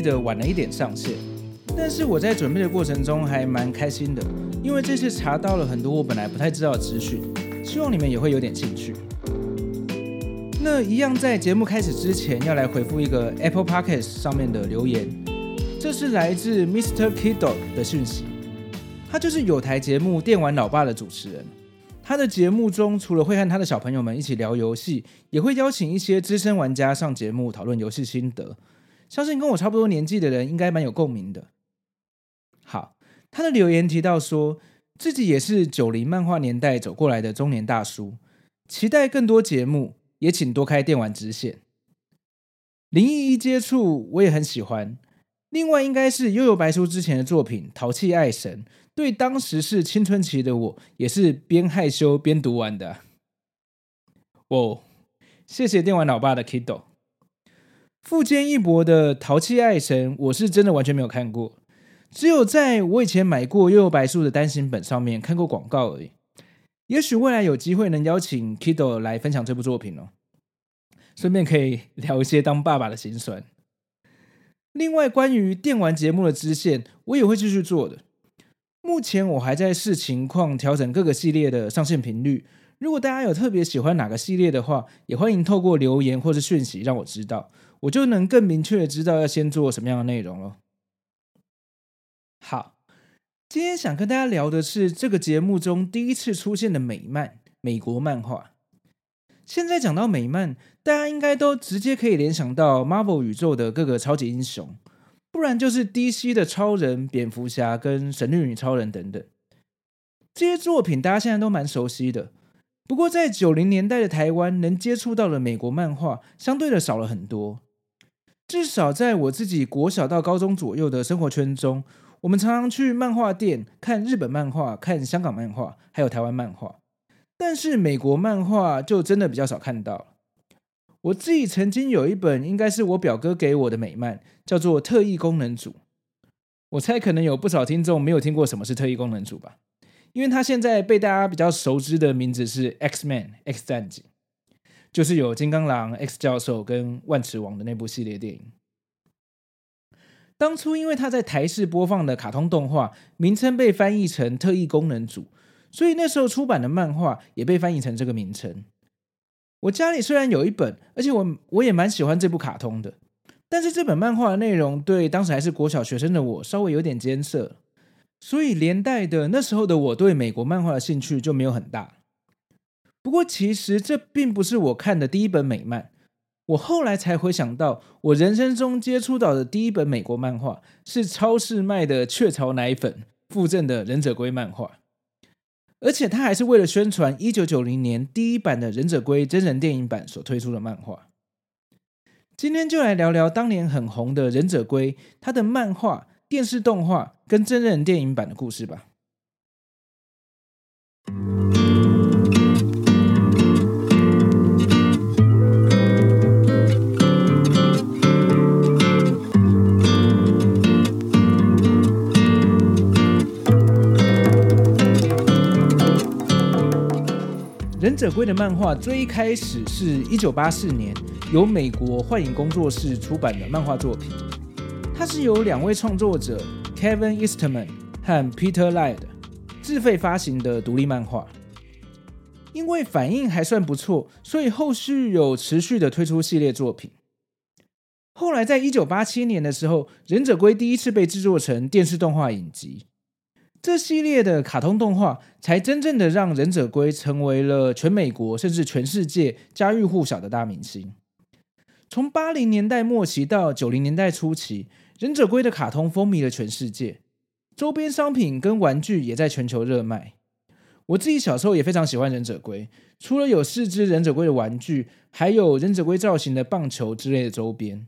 的晚了一点上线，但是我在准备的过程中还蛮开心的，因为这次查到了很多我本来不太知道的资讯，希望你们也会有点兴趣。那一样在节目开始之前要来回复一个 Apple Podcast 上面的留言，这是来自 Mr. Kiddo 的讯息，他就是有台节目《电玩老爸》的主持人。他的节目中，除了会和他的小朋友们一起聊游戏，也会邀请一些资深玩家上节目讨论游戏心得。相信跟我差不多年纪的人应该蛮有共鸣的。好，他的留言提到说自己也是九零漫画年代走过来的中年大叔，期待更多节目，也请多开电玩支线。灵异一接触我也很喜欢，另外应该是幽游白书之前的作品《淘气爱神》。对当时是青春期的我，也是边害羞边读完的。哦，谢谢电玩老爸的 Kido。富坚义博的《淘气爱神》，我是真的完全没有看过，只有在我以前买过《幽游白书》的单行本上面看过广告而已。也许未来有机会能邀请 Kido 来分享这部作品哦，顺便可以聊一些当爸爸的心酸。另外，关于电玩节目的支线，我也会继续做的。目前我还在视情况调整各个系列的上线频率。如果大家有特别喜欢哪个系列的话，也欢迎透过留言或是讯息让我知道，我就能更明确的知道要先做什么样的内容了。好，今天想跟大家聊的是这个节目中第一次出现的美漫——美国漫画。现在讲到美漫，大家应该都直接可以联想到 Marvel 宇宙的各个超级英雄。不然就是 DC 的超人、蝙蝠侠跟神力女超人等等，这些作品大家现在都蛮熟悉的。不过在九零年代的台湾，能接触到的美国漫画相对的少了很多。至少在我自己国小到高中左右的生活圈中，我们常常去漫画店看日本漫画、看香港漫画，还有台湾漫画。但是美国漫画就真的比较少看到。我自己曾经有一本，应该是我表哥给我的美漫，叫做《特异功能组》。我猜可能有不少听众没有听过什么是特异功能组吧，因为它现在被大家比较熟知的名字是 X Man X 战警，就是有金刚狼、X 教授跟万磁王的那部系列电影。当初因为他在台视播放的卡通动画名称被翻译成《特异功能组》，所以那时候出版的漫画也被翻译成这个名称。我家里虽然有一本，而且我我也蛮喜欢这部卡通的，但是这本漫画的内容对当时还是国小学生的我稍微有点艰涩，所以连带的那时候的我对美国漫画的兴趣就没有很大。不过其实这并不是我看的第一本美漫，我后来才回想到，我人生中接触到的第一本美国漫画是超市卖的雀巢奶粉附赠的忍者龟漫画。而且他还是为了宣传一九九零年第一版的《忍者龟》真人电影版所推出的漫画。今天就来聊聊当年很红的《忍者龟》，它的漫画、电视动画跟真人电影版的故事吧。忍者龟的漫画最开始是一九八四年由美国幻影工作室出版的漫画作品，它是由两位创作者 Kevin Eastman 和 Peter Laird 自费发行的独立漫画。因为反应还算不错，所以后续有持续的推出系列作品。后来在一九八七年的时候，《忍者龟》第一次被制作成电视动画影集。这系列的卡通动画才真正的让忍者龟成为了全美国甚至全世界家喻户晓的大明星。从八零年代末期到九零年代初期，忍者龟的卡通风靡了全世界，周边商品跟玩具也在全球热卖。我自己小时候也非常喜欢忍者龟，除了有四只忍者龟的玩具，还有忍者龟造型的棒球之类的周边。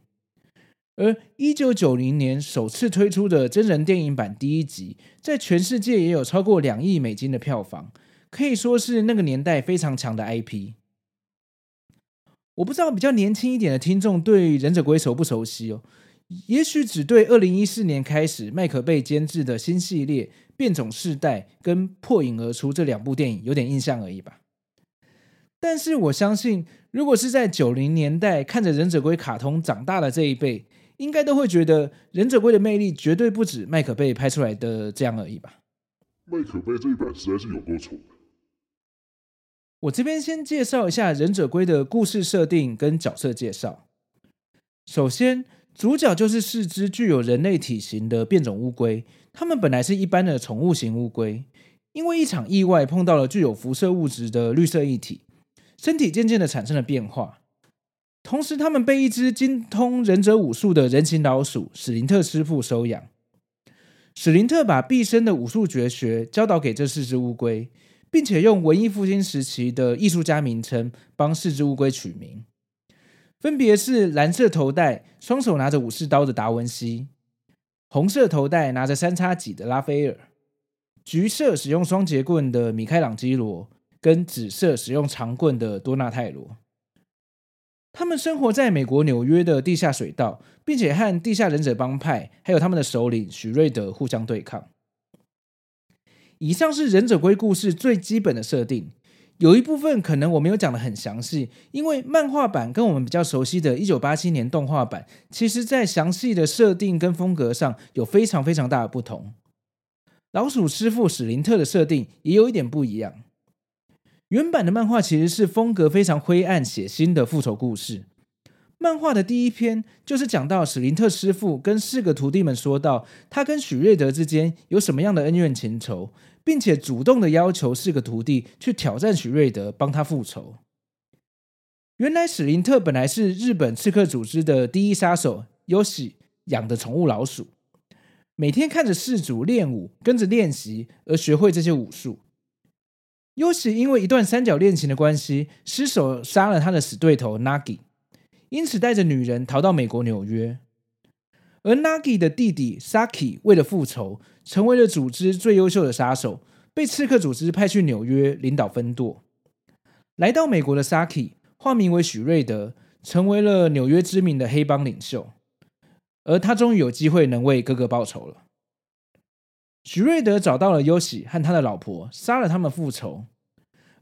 而一九九零年首次推出的真人电影版第一集，在全世界也有超过两亿美金的票房，可以说是那个年代非常强的 IP。我不知道比较年轻一点的听众对忍者龟熟不熟悉哦？也许只对二零一四年开始麦可贝监制的新系列《变种世代》跟《破影而出》这两部电影有点印象而已吧。但是我相信，如果是在九零年代看着忍者龟卡通长大的这一辈，应该都会觉得忍者龟的魅力绝对不止麦可贝拍出来的这样而已吧？麦可贝这一版实在是有够丑。我这边先介绍一下忍者龟的故事设定跟角色介绍。首先，主角就是四只具有人类体型的变种乌龟，它们本来是一般的宠物型乌龟，因为一场意外碰到了具有辐射物质的绿色液体，身体渐渐的产生了变化。同时，他们被一只精通忍者武术的人形老鼠史林特师傅收养。史林特把毕生的武术绝学教导给这四只乌龟，并且用文艺复兴时期的艺术家名称帮四只乌龟取名，分别是蓝色头戴、双手拿着武士刀的达文西，红色头戴拿着三叉戟的拉斐尔，橘色使用双节棍的米开朗基罗，跟紫色使用长棍的多纳泰罗。他们生活在美国纽约的地下水道，并且和地下忍者帮派还有他们的首领许瑞德互相对抗。以上是忍者龟故事最基本的设定，有一部分可能我没有讲的很详细，因为漫画版跟我们比较熟悉的1987年动画版，其实在详细的设定跟风格上有非常非常大的不同。老鼠师傅史林特的设定也有一点不一样。原版的漫画其实是风格非常灰暗血腥的复仇故事。漫画的第一篇就是讲到史林特师傅跟四个徒弟们说到，他跟许瑞德之间有什么样的恩怨情仇，并且主动的要求四个徒弟去挑战许瑞德，帮他复仇。原来史林特本来是日本刺客组织的第一杀手优喜养的宠物老鼠，每天看着饲主练武，跟着练习而学会这些武术。优喜因为一段三角恋情的关系，失手杀了他的死对头 Nagi，因此带着女人逃到美国纽约。而 Nagi 的弟弟 Saki 为了复仇，成为了组织最优秀的杀手，被刺客组织派去纽约领导分舵。来到美国的 Saki 化名为许瑞德，成为了纽约知名的黑帮领袖。而他终于有机会能为哥哥报仇了。许瑞德找到了优喜和他的老婆，杀了他们复仇。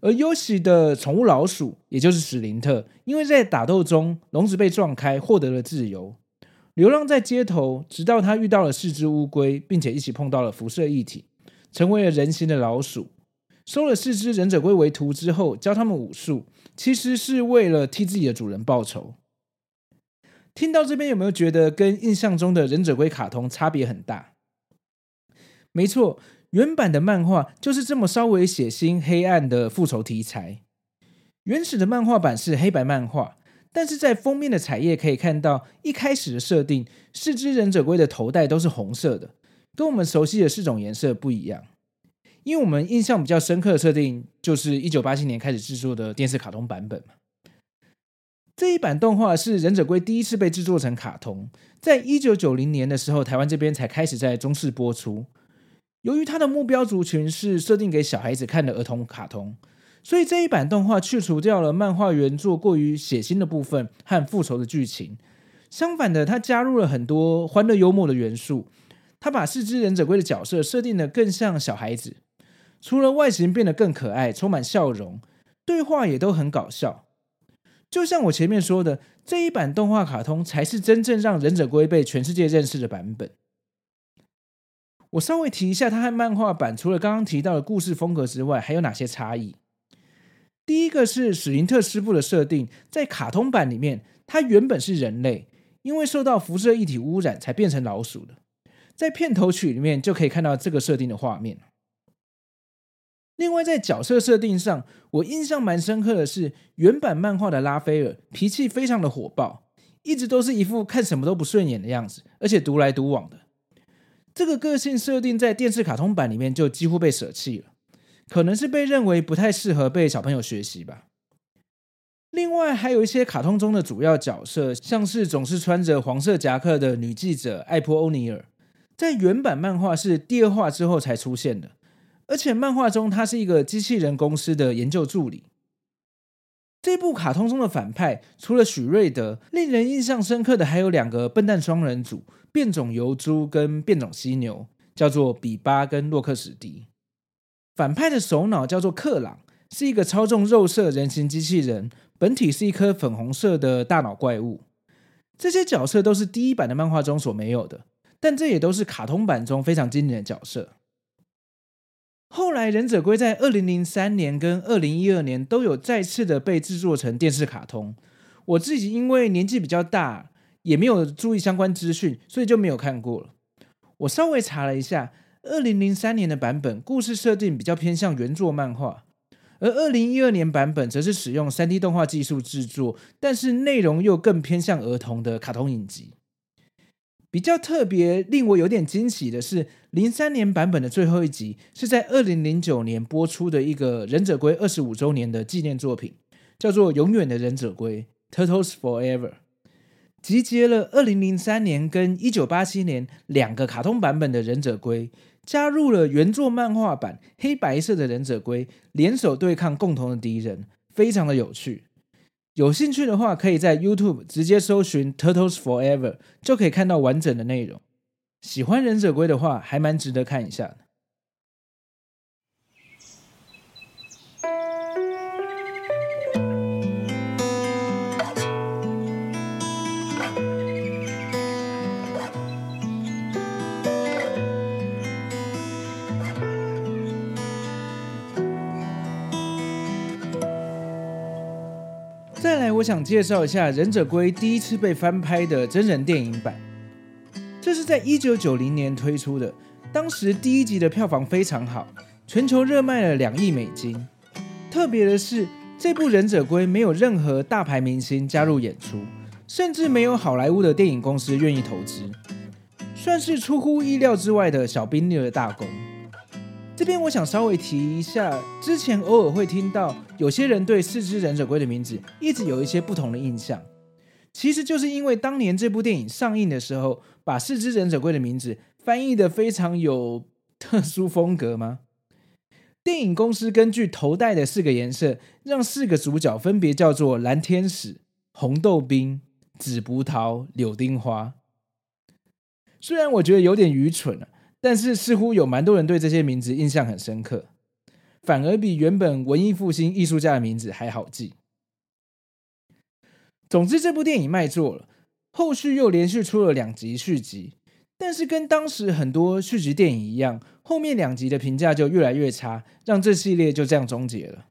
而优喜的宠物老鼠，也就是史林特，因为在打斗中笼子被撞开，获得了自由，流浪在街头，直到他遇到了四只乌龟，并且一起碰到了辐射一体，成为了人形的老鼠。收了四只忍者龟为徒之后，教他们武术，其实是为了替自己的主人报仇。听到这边有没有觉得跟印象中的忍者龟卡通差别很大？没错，原版的漫画就是这么稍微血腥黑暗的复仇题材。原始的漫画版是黑白漫画，但是在封面的彩页可以看到，一开始的设定，四只忍者龟的头带都是红色的，跟我们熟悉的四种颜色不一样。因为我们印象比较深刻的设定，就是一九八七年开始制作的电视卡通版本嘛。这一版动画是忍者龟第一次被制作成卡通，在一九九零年的时候，台湾这边才开始在中视播出。由于它的目标族群是设定给小孩子看的儿童卡通，所以这一版动画去除掉了漫画原作过于血腥的部分和复仇的剧情。相反的，它加入了很多欢乐幽默的元素。它把四只忍者龟的角色设定得更像小孩子，除了外形变得更可爱，充满笑容，对话也都很搞笑。就像我前面说的，这一版动画卡通才是真正让忍者龟被全世界认识的版本。我稍微提一下，它和漫画版除了刚刚提到的故事风格之外，还有哪些差异？第一个是史林特师傅的设定，在卡通版里面，他原本是人类，因为受到辐射液体污染才变成老鼠的。在片头曲里面就可以看到这个设定的画面。另外，在角色设定上，我印象蛮深刻的是，原版漫画的拉斐尔脾气非常的火爆，一直都是一副看什么都不顺眼的样子，而且独来独往的。这个个性设定在电视卡通版里面就几乎被舍弃了，可能是被认为不太适合被小朋友学习吧。另外，还有一些卡通中的主要角色，像是总是穿着黄色夹克的女记者艾波欧尼尔，在原版漫画是第二话之后才出现的。而且漫画中，他是一个机器人公司的研究助理。这部卡通中的反派，除了许瑞德，令人印象深刻的还有两个笨蛋双人组：变种疣猪跟变种犀牛，叫做比巴跟洛克史迪。反派的首脑叫做克朗，是一个操纵肉色人形机器人，本体是一颗粉红色的大脑怪物。这些角色都是第一版的漫画中所没有的，但这也都是卡通版中非常经典的角色。后来，《忍者龟》在二零零三年跟二零一二年都有再次的被制作成电视卡通。我自己因为年纪比较大，也没有注意相关资讯，所以就没有看过了。我稍微查了一下，二零零三年的版本故事设定比较偏向原作漫画，而二零一二年版本则是使用三 D 动画技术制作，但是内容又更偏向儿童的卡通影集。比较特别、令我有点惊喜的是，零三年版本的最后一集是在二零零九年播出的一个忍者龟二十五周年的纪念作品，叫做《永远的忍者龟》（Turtles Forever），集结了二零零三年跟一九八七年两个卡通版本的忍者龟，加入了原作漫画版黑白色的忍者龟，联手对抗共同的敌人，非常的有趣。有兴趣的话，可以在 YouTube 直接搜寻 Turtles Forever，就可以看到完整的内容。喜欢忍者龟的话，还蛮值得看一下的。再来，我想介绍一下《忍者龟》第一次被翻拍的真人电影版。这是在一九九零年推出的，当时第一集的票房非常好，全球热卖了两亿美金。特别的是，这部《忍者龟》没有任何大牌明星加入演出，甚至没有好莱坞的电影公司愿意投资，算是出乎意料之外的小兵立了大功。这边我想稍微提一下，之前偶尔会听到有些人对四只忍者龟的名字一直有一些不同的印象，其实就是因为当年这部电影上映的时候，把四只忍者龟的名字翻译得非常有特殊风格吗？电影公司根据头戴的四个颜色，让四个主角分别叫做蓝天使、红豆冰、紫葡萄、柳丁花。虽然我觉得有点愚蠢啊。但是似乎有蛮多人对这些名字印象很深刻，反而比原本文艺复兴艺术家的名字还好记。总之，这部电影卖座了，后续又连续出了两集续集，但是跟当时很多续集电影一样，后面两集的评价就越来越差，让这系列就这样终结了。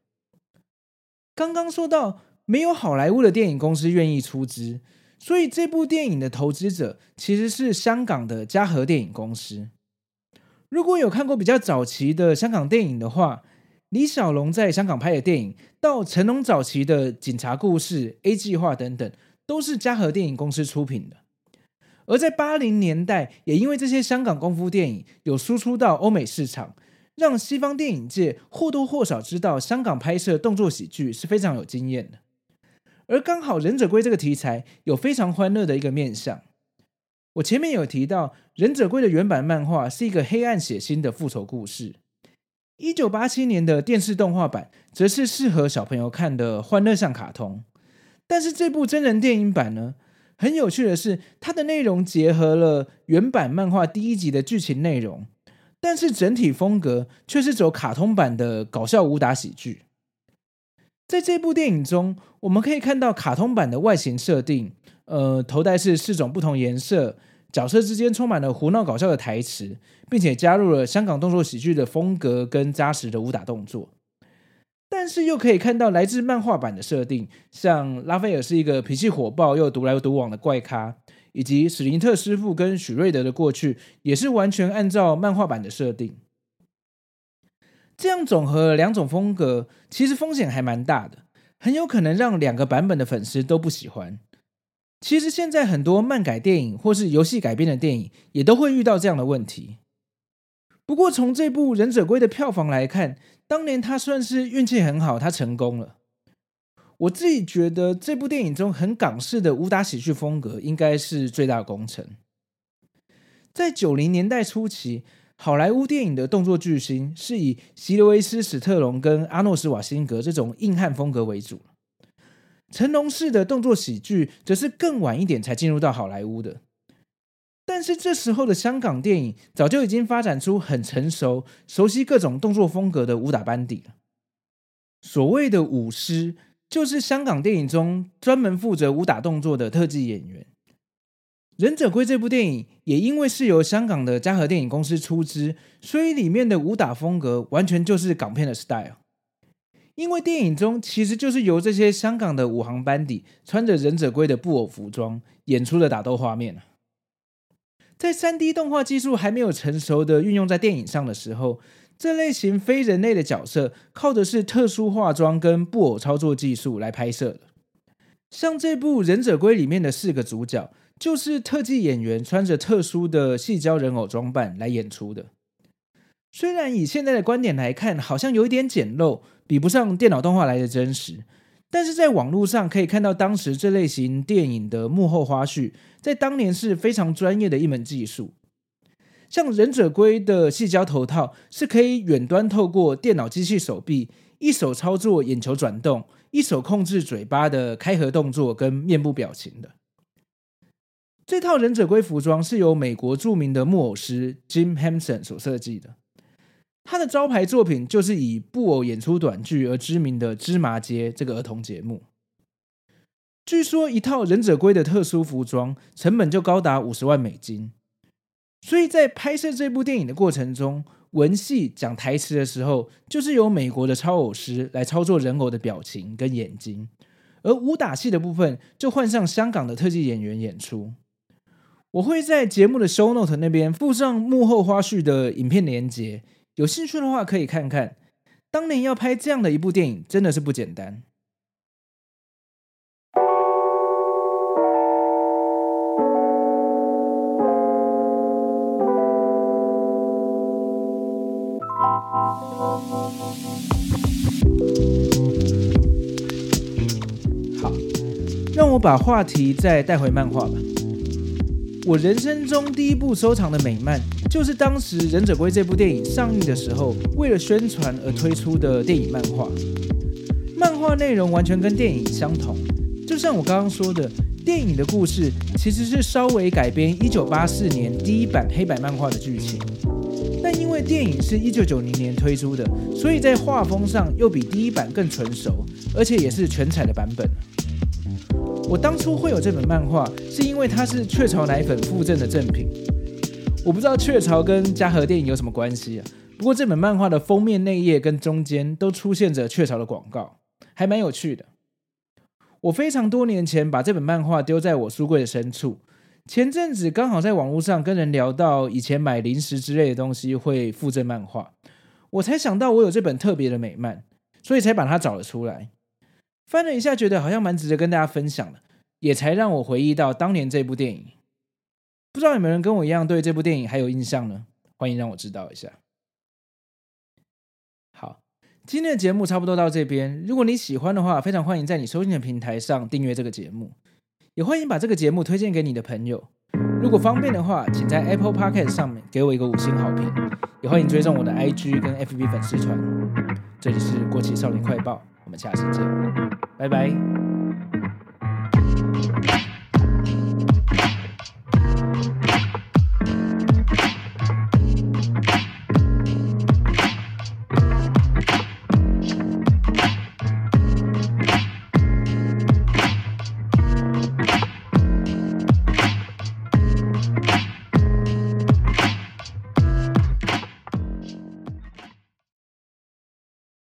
刚刚说到，没有好莱坞的电影公司愿意出资，所以这部电影的投资者其实是香港的嘉禾电影公司。如果有看过比较早期的香港电影的话，李小龙在香港拍的电影，到成龙早期的警察故事、A 计划等等，都是嘉禾电影公司出品的。而在八零年代，也因为这些香港功夫电影有输出到欧美市场，让西方电影界或多或少知道香港拍摄动作喜剧是非常有经验的。而刚好忍者龟这个题材有非常欢乐的一个面向。我前面有提到，《忍者龟》的原版漫画是一个黑暗血腥的复仇故事。一九八七年的电视动画版则是适合小朋友看的欢乐向卡通。但是这部真人电影版呢，很有趣的是，它的内容结合了原版漫画第一集的剧情内容，但是整体风格却是走卡通版的搞笑武打喜剧。在这部电影中，我们可以看到卡通版的外形设定，呃，头戴是四种不同颜色，角色之间充满了胡闹搞笑的台词，并且加入了香港动作喜剧的风格跟扎实的武打动作。但是又可以看到来自漫画版的设定，像拉斐尔是一个脾气火爆又独来独往的怪咖，以及史林特师傅跟许瑞德的过去也是完全按照漫画版的设定。这样总和两种风格，其实风险还蛮大的，很有可能让两个版本的粉丝都不喜欢。其实现在很多漫改电影或是游戏改编的电影，也都会遇到这样的问题。不过从这部《忍者龟》的票房来看，当年他算是运气很好，他成功了。我自己觉得这部电影中很港式的武打喜剧风格，应该是最大功臣。在九零年代初期，好莱坞电影的动作巨星是以席勒维斯·史特龙跟阿诺斯·瓦辛格这种硬汉风格为主，成龙式的动作喜剧则是更晚一点才进入到好莱坞的。但是这时候的香港电影早就已经发展出很成熟、熟悉各种动作风格的武打班底了。所谓的武师，就是香港电影中专门负责武打动作的特技演员。《忍者龟》这部电影也因为是由香港的嘉禾电影公司出资，所以里面的武打风格完全就是港片的 style。因为电影中其实就是由这些香港的武行班底穿着忍者龟的布偶服装演出的打斗画面。在 3D 动画技术还没有成熟的运用在电影上的时候，这类型非人类的角色靠的是特殊化妆跟布偶操作技术来拍摄的。像这部《忍者龟》里面的四个主角，就是特技演员穿着特殊的细胶人偶装扮来演出的。虽然以现在的观点来看，好像有一点简陋，比不上电脑动画来的真实。但是在网络上可以看到当时这类型电影的幕后花絮，在当年是非常专业的一门技术。像忍者龟的细胶头套是可以远端透过电脑机器手臂，一手操作眼球转动，一手控制嘴巴的开合动作跟面部表情的。这套忍者龟服装是由美国著名的木偶师 Jim Henson 所设计的。他的招牌作品就是以布偶演出短剧而知名的《芝麻街》这个儿童节目。据说一套忍者龟的特殊服装成本就高达五十万美金，所以在拍摄这部电影的过程中，文戏讲台词的时候，就是由美国的超偶师来操作人偶的表情跟眼睛，而武打戏的部分就换上香港的特技演员演出。我会在节目的 show note 那边附上幕后花絮的影片连接。有兴趣的话，可以看看。当年要拍这样的一部电影，真的是不简单。好，让我把话题再带回漫画吧。我人生中第一部收藏的美漫，就是当时《忍者龟》这部电影上映的时候，为了宣传而推出的电影漫画。漫画内容完全跟电影相同，就像我刚刚说的，电影的故事其实是稍微改编1984年第一版黑白漫画的剧情，但因为电影是一九九零年推出的，所以在画风上又比第一版更纯熟，而且也是全彩的版本。我当初会有这本漫画，是因为它是雀巢奶粉附赠的赠品。我不知道雀巢跟嘉禾电影有什么关系啊？不过这本漫画的封面内页跟中间都出现着雀巢的广告，还蛮有趣的。我非常多年前把这本漫画丢在我书柜的深处，前阵子刚好在网络上跟人聊到以前买零食之类的东西会附赠漫画，我才想到我有这本特别的美漫，所以才把它找了出来。翻了一下，觉得好像蛮值得跟大家分享的，也才让我回忆到当年这部电影。不知道有没有人跟我一样对这部电影还有印象呢？欢迎让我知道一下。好，今天的节目差不多到这边。如果你喜欢的话，非常欢迎在你收听的平台上订阅这个节目，也欢迎把这个节目推荐给你的朋友。如果方便的话，请在 Apple Podcast 上面给我一个五星好评，也欢迎追踪我的 IG 跟 FB 粉丝团。这里是过期少年快报。我们下期见，拜拜。